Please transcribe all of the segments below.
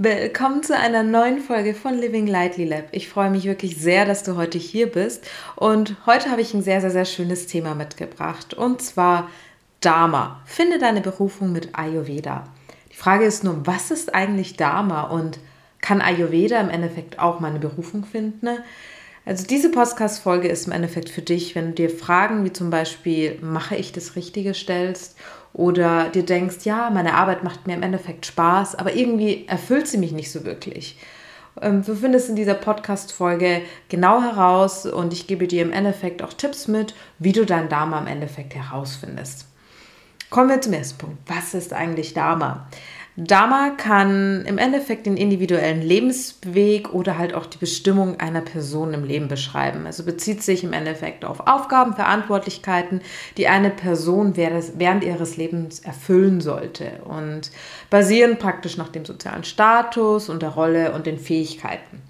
Willkommen zu einer neuen Folge von Living Lightly Lab. Ich freue mich wirklich sehr, dass du heute hier bist. Und heute habe ich ein sehr, sehr, sehr schönes Thema mitgebracht. Und zwar Dharma. Finde deine Berufung mit Ayurveda. Die Frage ist nur, was ist eigentlich Dharma und kann Ayurveda im Endeffekt auch meine Berufung finden? Also diese Podcast-Folge ist im Endeffekt für dich, wenn du dir Fragen wie zum Beispiel, mache ich das Richtige stellst oder dir denkst, ja, meine Arbeit macht mir im Endeffekt Spaß, aber irgendwie erfüllt sie mich nicht so wirklich. Ähm, du findest in dieser Podcast-Folge genau heraus und ich gebe dir im Endeffekt auch Tipps mit, wie du dein Dharma im Endeffekt herausfindest. Kommen wir zum ersten Punkt. Was ist eigentlich Dharma? Dharma kann im Endeffekt den individuellen Lebensweg oder halt auch die Bestimmung einer Person im Leben beschreiben. Also bezieht sich im Endeffekt auf Aufgaben, Verantwortlichkeiten, die eine Person während ihres Lebens erfüllen sollte und basieren praktisch nach dem sozialen Status und der Rolle und den Fähigkeiten.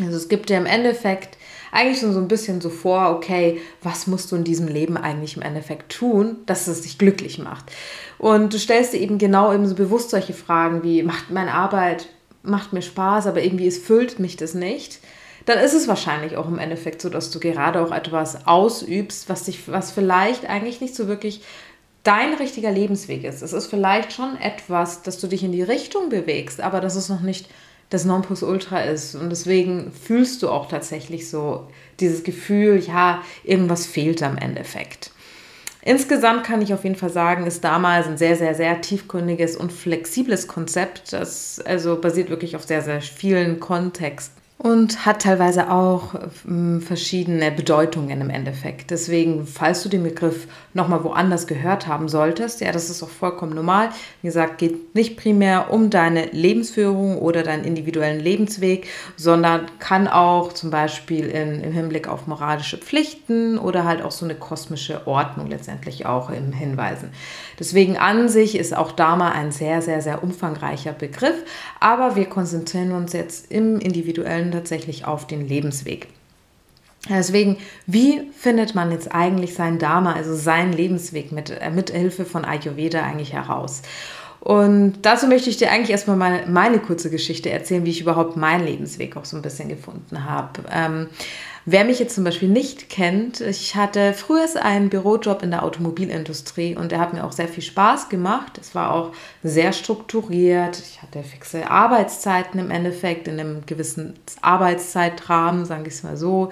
Also es gibt ja im Endeffekt eigentlich schon so ein bisschen so vor, okay, was musst du in diesem Leben eigentlich im Endeffekt tun, dass es dich glücklich macht. Und du stellst dir eben genau eben so bewusst solche Fragen wie, macht meine Arbeit, macht mir Spaß, aber irgendwie es füllt mich das nicht. Dann ist es wahrscheinlich auch im Endeffekt so, dass du gerade auch etwas ausübst, was dich, was vielleicht eigentlich nicht so wirklich dein richtiger Lebensweg ist. Es ist vielleicht schon etwas, dass du dich in die Richtung bewegst, aber das ist noch nicht das Nonplusultra ist. Und deswegen fühlst du auch tatsächlich so dieses Gefühl, ja, irgendwas fehlt am Endeffekt. Insgesamt kann ich auf jeden Fall sagen, ist damals ein sehr, sehr, sehr tiefgründiges und flexibles Konzept. Das also basiert wirklich auf sehr, sehr vielen Kontexten und hat teilweise auch äh, verschiedene Bedeutungen im Endeffekt. Deswegen, falls du den Begriff nochmal woanders gehört haben solltest, ja, das ist auch vollkommen normal. Wie gesagt, geht nicht primär um deine Lebensführung oder deinen individuellen Lebensweg, sondern kann auch zum Beispiel in, im Hinblick auf moralische Pflichten oder halt auch so eine kosmische Ordnung letztendlich auch im Hinweisen. Deswegen an sich ist auch Dharma ein sehr, sehr, sehr umfangreicher Begriff, aber wir konzentrieren uns jetzt im individuellen tatsächlich auf den Lebensweg. Deswegen, wie findet man jetzt eigentlich sein Dharma, also seinen Lebensweg mit, äh, mit Hilfe von Ayurveda eigentlich heraus? Und dazu möchte ich dir eigentlich erstmal meine, meine kurze Geschichte erzählen, wie ich überhaupt meinen Lebensweg auch so ein bisschen gefunden habe. Ähm, Wer mich jetzt zum Beispiel nicht kennt, ich hatte früher einen Bürojob in der Automobilindustrie und der hat mir auch sehr viel Spaß gemacht. Es war auch sehr strukturiert. Ich hatte fixe Arbeitszeiten im Endeffekt, in einem gewissen Arbeitszeitrahmen, sagen wir es mal so.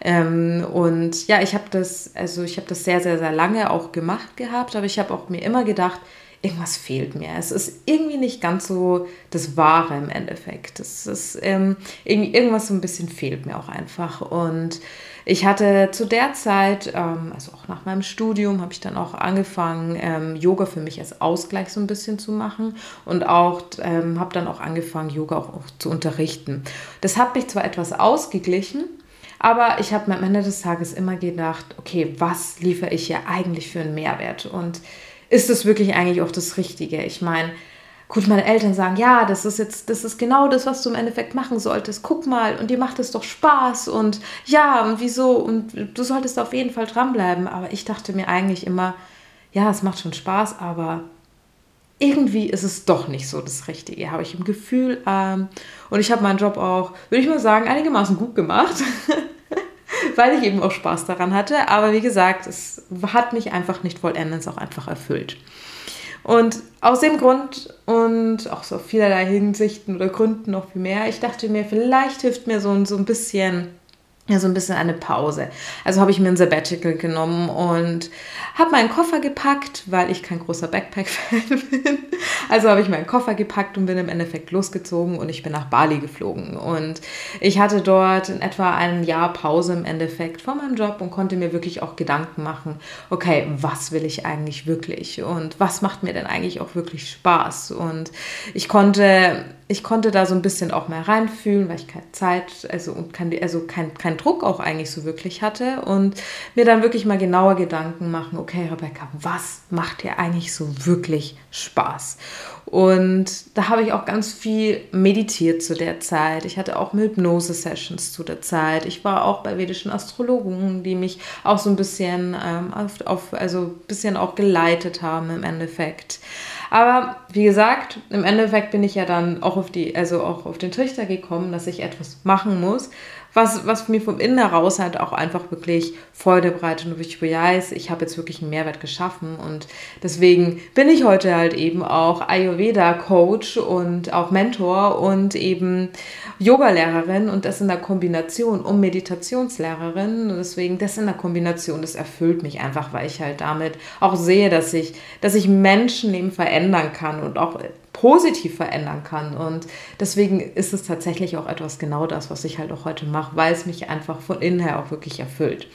Ähm, und ja, ich habe das, also ich habe das sehr, sehr, sehr lange auch gemacht gehabt, aber ich habe auch mir immer gedacht, irgendwas fehlt mir. Es ist irgendwie nicht ganz so das Wahre im Endeffekt. Es ist ähm, irgendwie irgendwas so ein bisschen fehlt mir auch einfach. Und ich hatte zu der Zeit, ähm, also auch nach meinem Studium, habe ich dann auch angefangen, ähm, Yoga für mich als Ausgleich so ein bisschen zu machen und auch ähm, habe dann auch angefangen, Yoga auch, auch zu unterrichten. Das hat mich zwar etwas ausgeglichen, aber ich habe mir am Ende des Tages immer gedacht, okay, was liefere ich hier eigentlich für einen Mehrwert? Und ist es wirklich eigentlich auch das Richtige? Ich meine, gut, meine Eltern sagen, ja, das ist jetzt, das ist genau das, was du im Endeffekt machen solltest. Guck mal, und dir macht es doch Spaß und ja, und wieso? Und du solltest auf jeden Fall dranbleiben. Aber ich dachte mir eigentlich immer, ja, es macht schon Spaß, aber irgendwie ist es doch nicht so das Richtige, habe ich im Gefühl. Ähm, und ich habe meinen Job auch, würde ich mal sagen, einigermaßen gut gemacht. weil ich eben auch Spaß daran hatte. Aber wie gesagt, es hat mich einfach nicht vollendens auch einfach erfüllt. Und aus dem Grund und auch so vielerlei Hinsichten oder Gründen noch viel mehr, ich dachte mir, vielleicht hilft mir so, so ein bisschen ja, so ein bisschen eine Pause. Also habe ich mir ein Sabbatical genommen und habe meinen Koffer gepackt, weil ich kein großer Backpack-Fan bin. Also habe ich meinen Koffer gepackt und bin im Endeffekt losgezogen und ich bin nach Bali geflogen. Und ich hatte dort in etwa ein Jahr Pause im Endeffekt von meinem Job und konnte mir wirklich auch Gedanken machen, okay, was will ich eigentlich wirklich und was macht mir denn eigentlich auch wirklich Spaß? Und ich konnte ich konnte da so ein bisschen auch mehr reinfühlen, weil ich keine Zeit, also und kein, also kein, kein Druck auch eigentlich so wirklich hatte und mir dann wirklich mal genauer Gedanken machen, okay, Rebecca, was macht dir eigentlich so wirklich Spaß? Und da habe ich auch ganz viel meditiert zu der Zeit. Ich hatte auch Hypnose-Sessions zu der Zeit. Ich war auch bei vedischen Astrologen, die mich auch so ein bisschen ähm, auf, auf, also bisschen auch geleitet haben im Endeffekt. Aber wie gesagt, im Endeffekt bin ich ja dann auch auf die, also auch auf den Trichter gekommen, dass ich etwas machen muss, was, was mir vom Innen heraus halt auch einfach wirklich Freude bereitet und ich weiß, ich habe jetzt wirklich einen Mehrwert geschaffen und deswegen bin ich heute halt eben auch Ayurveda-Coach und auch Mentor und eben Yoga-Lehrerin und das in der Kombination und Meditationslehrerin und deswegen das in der Kombination, das erfüllt mich einfach, weil ich halt damit auch sehe, dass ich, dass ich Menschenleben verändern kann und auch positiv verändern kann. Und deswegen ist es tatsächlich auch etwas genau das, was ich halt auch heute mache, weil es mich einfach von innen her auch wirklich erfüllt.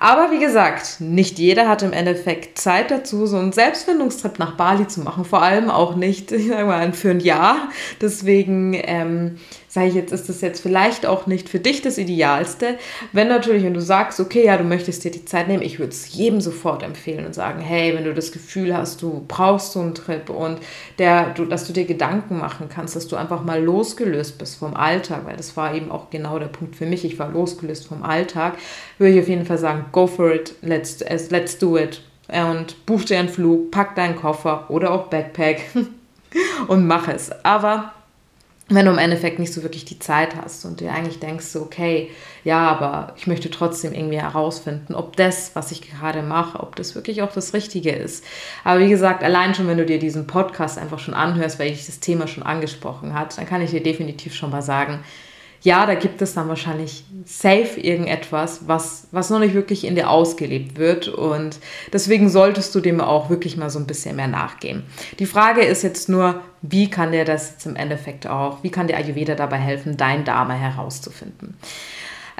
Aber wie gesagt, nicht jeder hat im Endeffekt Zeit dazu, so einen Selbstfindungstrip nach Bali zu machen. Vor allem auch nicht, ich sag mal, für ein Jahr. Deswegen ähm, sage ich jetzt, ist das jetzt vielleicht auch nicht für dich das Idealste. Wenn natürlich, wenn du sagst, okay, ja, du möchtest dir die Zeit nehmen, ich würde es jedem sofort empfehlen und sagen, hey, wenn du das Gefühl hast, du brauchst so einen Trip und der, du, dass du dir Gedanken machen kannst, dass du einfach mal losgelöst bist vom Alltag, weil das war eben auch genau der Punkt für mich. Ich war losgelöst vom Alltag, würde ich auf jeden Fall sagen, go for it, let's, let's do it. Und buch dir einen Flug, pack deinen Koffer oder auch Backpack und mach es. Aber wenn du im Endeffekt nicht so wirklich die Zeit hast und dir eigentlich denkst, okay, ja, aber ich möchte trotzdem irgendwie herausfinden, ob das, was ich gerade mache, ob das wirklich auch das Richtige ist. Aber wie gesagt, allein schon, wenn du dir diesen Podcast einfach schon anhörst, weil ich das Thema schon angesprochen hat, dann kann ich dir definitiv schon mal sagen, ja, da gibt es dann wahrscheinlich safe irgendetwas, was, was noch nicht wirklich in dir ausgelebt wird. Und deswegen solltest du dem auch wirklich mal so ein bisschen mehr nachgehen. Die Frage ist jetzt nur, wie kann dir das jetzt im Endeffekt auch, wie kann dir Ayurveda dabei helfen, dein Dharma herauszufinden?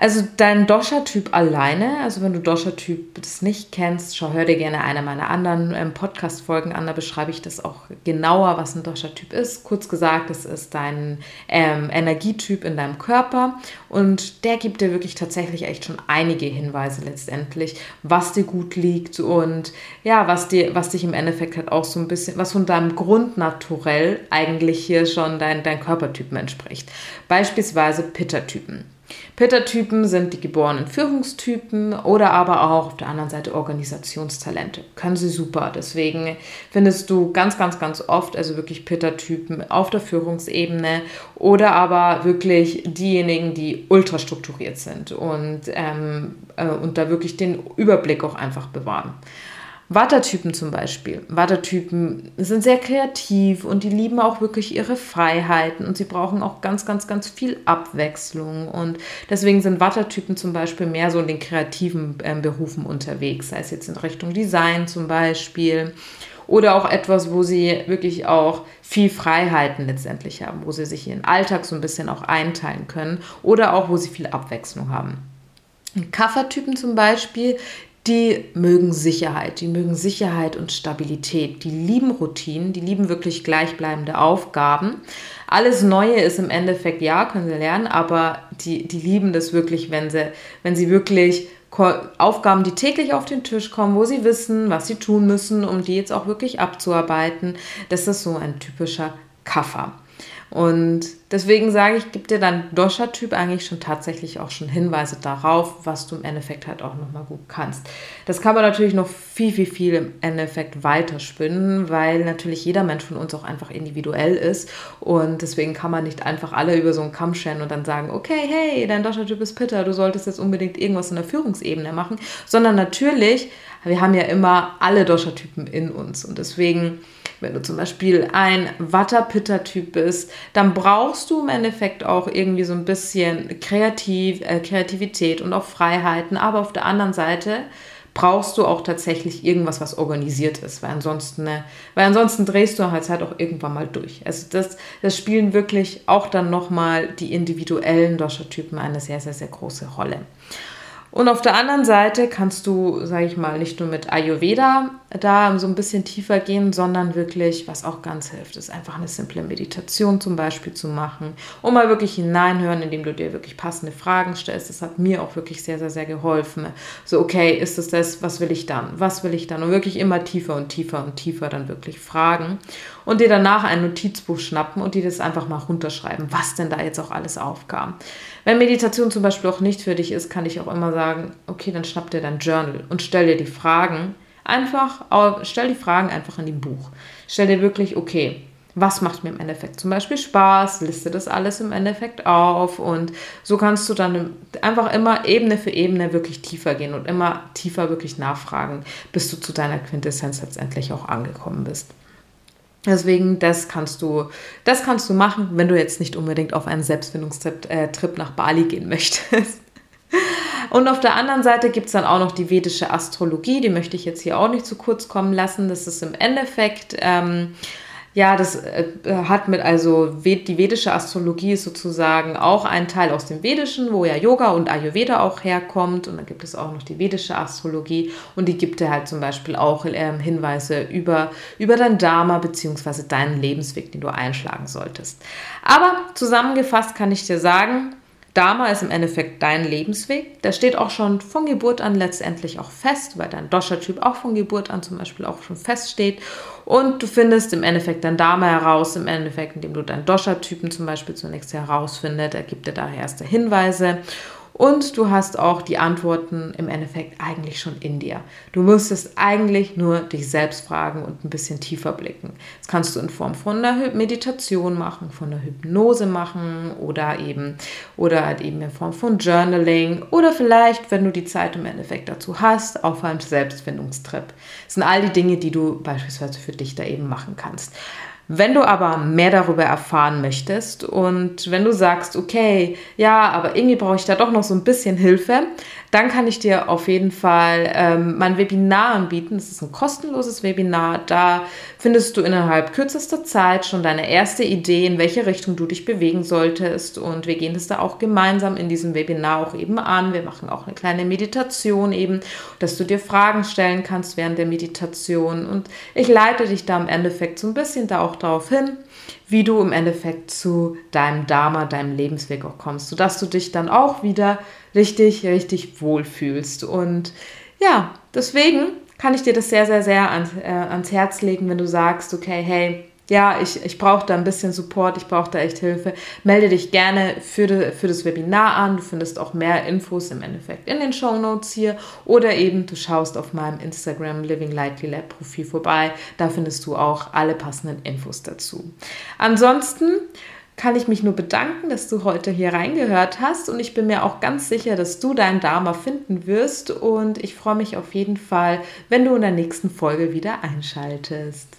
Also dein Dosha-Typ alleine, also wenn du Dosha-Typ das nicht kennst, schau, hör dir gerne eine meiner anderen ähm, Podcast-Folgen an, da beschreibe ich das auch genauer, was ein Dosha-Typ ist. Kurz gesagt, es ist dein ähm, Energietyp in deinem Körper und der gibt dir wirklich tatsächlich echt schon einige Hinweise letztendlich, was dir gut liegt und ja, was dir, was dich im Endeffekt halt auch so ein bisschen, was von deinem Grundnaturell eigentlich hier schon dein, dein Körpertypen entspricht. Beispielsweise Pitta-Typen. Pitta-Typen sind die geborenen Führungstypen oder aber auch auf der anderen Seite Organisationstalente. Können sie super. Deswegen findest du ganz, ganz, ganz oft, also wirklich Pitta-Typen auf der Führungsebene oder aber wirklich diejenigen, die ultra strukturiert sind und, ähm, äh, und da wirklich den Überblick auch einfach bewahren. Wattertypen zum Beispiel. Wattertypen sind sehr kreativ und die lieben auch wirklich ihre Freiheiten und sie brauchen auch ganz, ganz, ganz viel Abwechslung. Und deswegen sind Wattertypen zum Beispiel mehr so in den kreativen äh, Berufen unterwegs, sei es jetzt in Richtung Design zum Beispiel oder auch etwas, wo sie wirklich auch viel Freiheiten letztendlich haben, wo sie sich ihren Alltag so ein bisschen auch einteilen können oder auch wo sie viel Abwechslung haben. Kaffertypen zum Beispiel, die mögen Sicherheit, die mögen Sicherheit und Stabilität, die lieben Routinen, die lieben wirklich gleichbleibende Aufgaben. Alles Neue ist im Endeffekt, ja, können sie lernen, aber die, die lieben das wirklich, wenn sie, wenn sie wirklich Aufgaben, die täglich auf den Tisch kommen, wo sie wissen, was sie tun müssen, um die jetzt auch wirklich abzuarbeiten. Das ist so ein typischer Kaffer. Und deswegen sage ich, gibt dir dein Dosha-Typ eigentlich schon tatsächlich auch schon Hinweise darauf, was du im Endeffekt halt auch nochmal gut kannst. Das kann man natürlich noch viel, viel, viel im Endeffekt weiterspinnen, weil natürlich jeder Mensch von uns auch einfach individuell ist. Und deswegen kann man nicht einfach alle über so einen Kamm scheren und dann sagen, okay, hey, dein Dosha-Typ ist Pitter, du solltest jetzt unbedingt irgendwas in der Führungsebene machen. Sondern natürlich, wir haben ja immer alle Dosha-Typen in uns. Und deswegen Wenn du zum Beispiel ein Watterpitter-Typ bist, dann brauchst du im Endeffekt auch irgendwie so ein bisschen Kreativ, äh, Kreativität und auch Freiheiten. Aber auf der anderen Seite brauchst du auch tatsächlich irgendwas, was organisiert ist, weil ansonsten, ne, weil ansonsten drehst du halt, halt auch irgendwann mal durch. Also das, das spielen wirklich auch dann nochmal die individuellen Dosha-Typen eine sehr, sehr, sehr große Rolle. Und auf der anderen Seite kannst du, sage ich mal, nicht nur mit Ayurveda da so ein bisschen tiefer gehen, sondern wirklich, was auch ganz hilft, ist einfach eine simple Meditation zum Beispiel zu machen und mal wirklich hineinhören, indem du dir wirklich passende Fragen stellst. Das hat mir auch wirklich sehr, sehr, sehr geholfen. So, okay, ist es das, was will ich dann? Was will ich dann? Und wirklich immer tiefer und tiefer und tiefer dann wirklich fragen und dir danach ein Notizbuch schnappen und dir das einfach mal runterschreiben, was denn da jetzt auch alles aufkam. Wenn Meditation zum Beispiel auch nicht für dich ist, kann ich auch immer sagen, okay, dann schnapp dir dein Journal und stell dir die Fragen einfach, stell die Fragen einfach in die Buch. Stell dir wirklich, okay, was macht mir im Endeffekt zum Beispiel Spaß, liste das alles im Endeffekt auf und so kannst du dann einfach immer Ebene für Ebene wirklich tiefer gehen und immer tiefer wirklich nachfragen, bis du zu deiner Quintessenz letztendlich auch angekommen bist. Deswegen, das kannst du, das kannst du machen, wenn du jetzt nicht unbedingt auf einen Selbstfindungstrip äh, nach Bali gehen möchtest. Und auf der anderen Seite gibt es dann auch noch die vedische Astrologie, die möchte ich jetzt hier auch nicht zu kurz kommen lassen. Das ist im Endeffekt ähm, ja, das äh, hat mit, also die vedische Astrologie ist sozusagen auch ein Teil aus dem Vedischen, wo ja Yoga und Ayurveda auch herkommt. Und dann gibt es auch noch die vedische Astrologie und die gibt dir halt zum Beispiel auch äh, Hinweise über, über dein Dharma bzw. deinen Lebensweg, den du einschlagen solltest. Aber zusammengefasst kann ich dir sagen, Dharma ist im Endeffekt dein Lebensweg. Der steht auch schon von Geburt an letztendlich auch fest, weil dein Dosha-Typ auch von Geburt an zum Beispiel auch schon feststeht. Und du findest im Endeffekt dein Dharma heraus, im Endeffekt, indem du deinen Dosha-Typen zum Beispiel zunächst herausfindest. Er gibt dir daher erste Hinweise. Und du hast auch die Antworten im Endeffekt eigentlich schon in dir. Du müsstest eigentlich nur dich selbst fragen und ein bisschen tiefer blicken. Das kannst du in Form von einer Meditation machen, von einer Hypnose machen oder eben, oder halt eben in Form von Journaling oder vielleicht, wenn du die Zeit im Endeffekt dazu hast, auf einem Selbstfindungstrip. Das sind all die Dinge, die du beispielsweise für dich da eben machen kannst. Wenn du aber mehr darüber erfahren möchtest und wenn du sagst, okay, ja, aber irgendwie brauche ich da doch noch so ein bisschen Hilfe, dann kann ich dir auf jeden Fall ähm, mein Webinar anbieten. Das ist ein kostenloses Webinar. Da findest du innerhalb kürzester Zeit schon deine erste Idee, in welche Richtung du dich bewegen solltest. Und wir gehen das da auch gemeinsam in diesem Webinar auch eben an. Wir machen auch eine kleine Meditation eben, dass du dir Fragen stellen kannst während der Meditation. Und ich leite dich da im Endeffekt so ein bisschen da auch darauf hin, wie du im Endeffekt zu deinem Dharma, deinem Lebensweg auch kommst, sodass du dich dann auch wieder richtig, richtig wohlfühlst. Und ja, deswegen kann ich dir das sehr, sehr, sehr ans, äh, ans Herz legen, wenn du sagst, okay, hey, ja, ich, ich brauche da ein bisschen Support, ich brauche da echt Hilfe. Melde dich gerne für, de, für das Webinar an. Du findest auch mehr Infos im Endeffekt in den Show Notes hier oder eben du schaust auf meinem Instagram Living Lightly Lab Profil vorbei. Da findest du auch alle passenden Infos dazu. Ansonsten kann ich mich nur bedanken, dass du heute hier reingehört hast und ich bin mir auch ganz sicher, dass du deinen Dharma finden wirst und ich freue mich auf jeden Fall, wenn du in der nächsten Folge wieder einschaltest.